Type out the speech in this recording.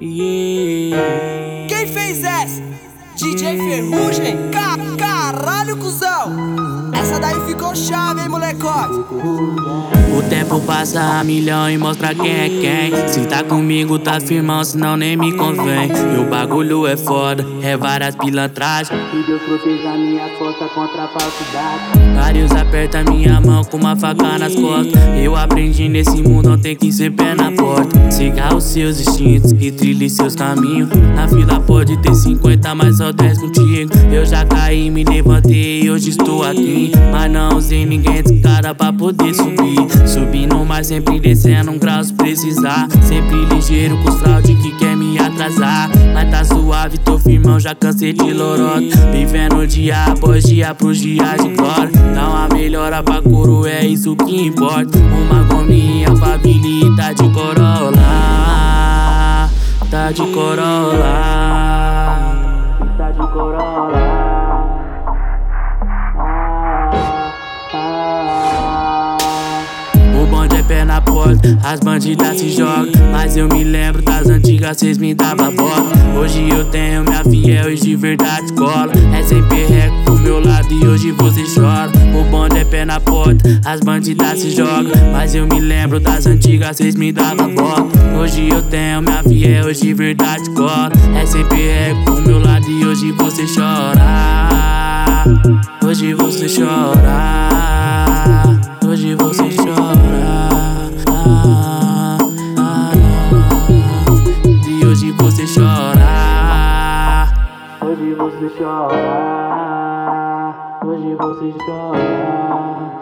Quem fez essa? DJ Ferrugem? Ca caralho, cuzão! Daí ficou chave, hein, molecote? O tempo passa a milhão e mostra quem é quem. Se tá comigo, tá firmão, senão nem me convém. E o bagulho é foda, é várias pilantragens. Que Deus proteja minha força contra a falsidade. Vários apertam minha mão com uma faca nas costas. Eu aprendi nesse mundo, não tem que ser pé na porta. Siga os seus instintos e trilhe seus caminhos. Na fila pode ter 50, mas só 10 contigo. Eu já caí, me levantei e hoje estou aqui. Mas não usei ninguém de cara pra poder subir. Subindo, mas sempre descendo um grau se precisar. Sempre ligeiro com fraude que quer me atrasar. Mas tá suave, tô firmão, já cansei de lorota. Vivendo dia após dia pros dias de glória. Dá uma melhora pra coro, é isso que importa. Uma gominha, família tá de corolla. Tá de corolla. Pé na porta, as bandidas se jogam. Mas eu me lembro das antigas, cês me davam bola. Hoje eu tenho minha fiel e de verdade cola. É sempre rec do meu lado e hoje você chora. O é pé na porta, as bandidas se jogam. Mas eu me lembro das antigas, cês me davam bola. Hoje eu tenho minha fiel e de verdade cola. É sempre rec do meu lado e hoje você chora. Hoje você chora. Hoje você hoje você chora. Hoje você chora. Hoje você chora.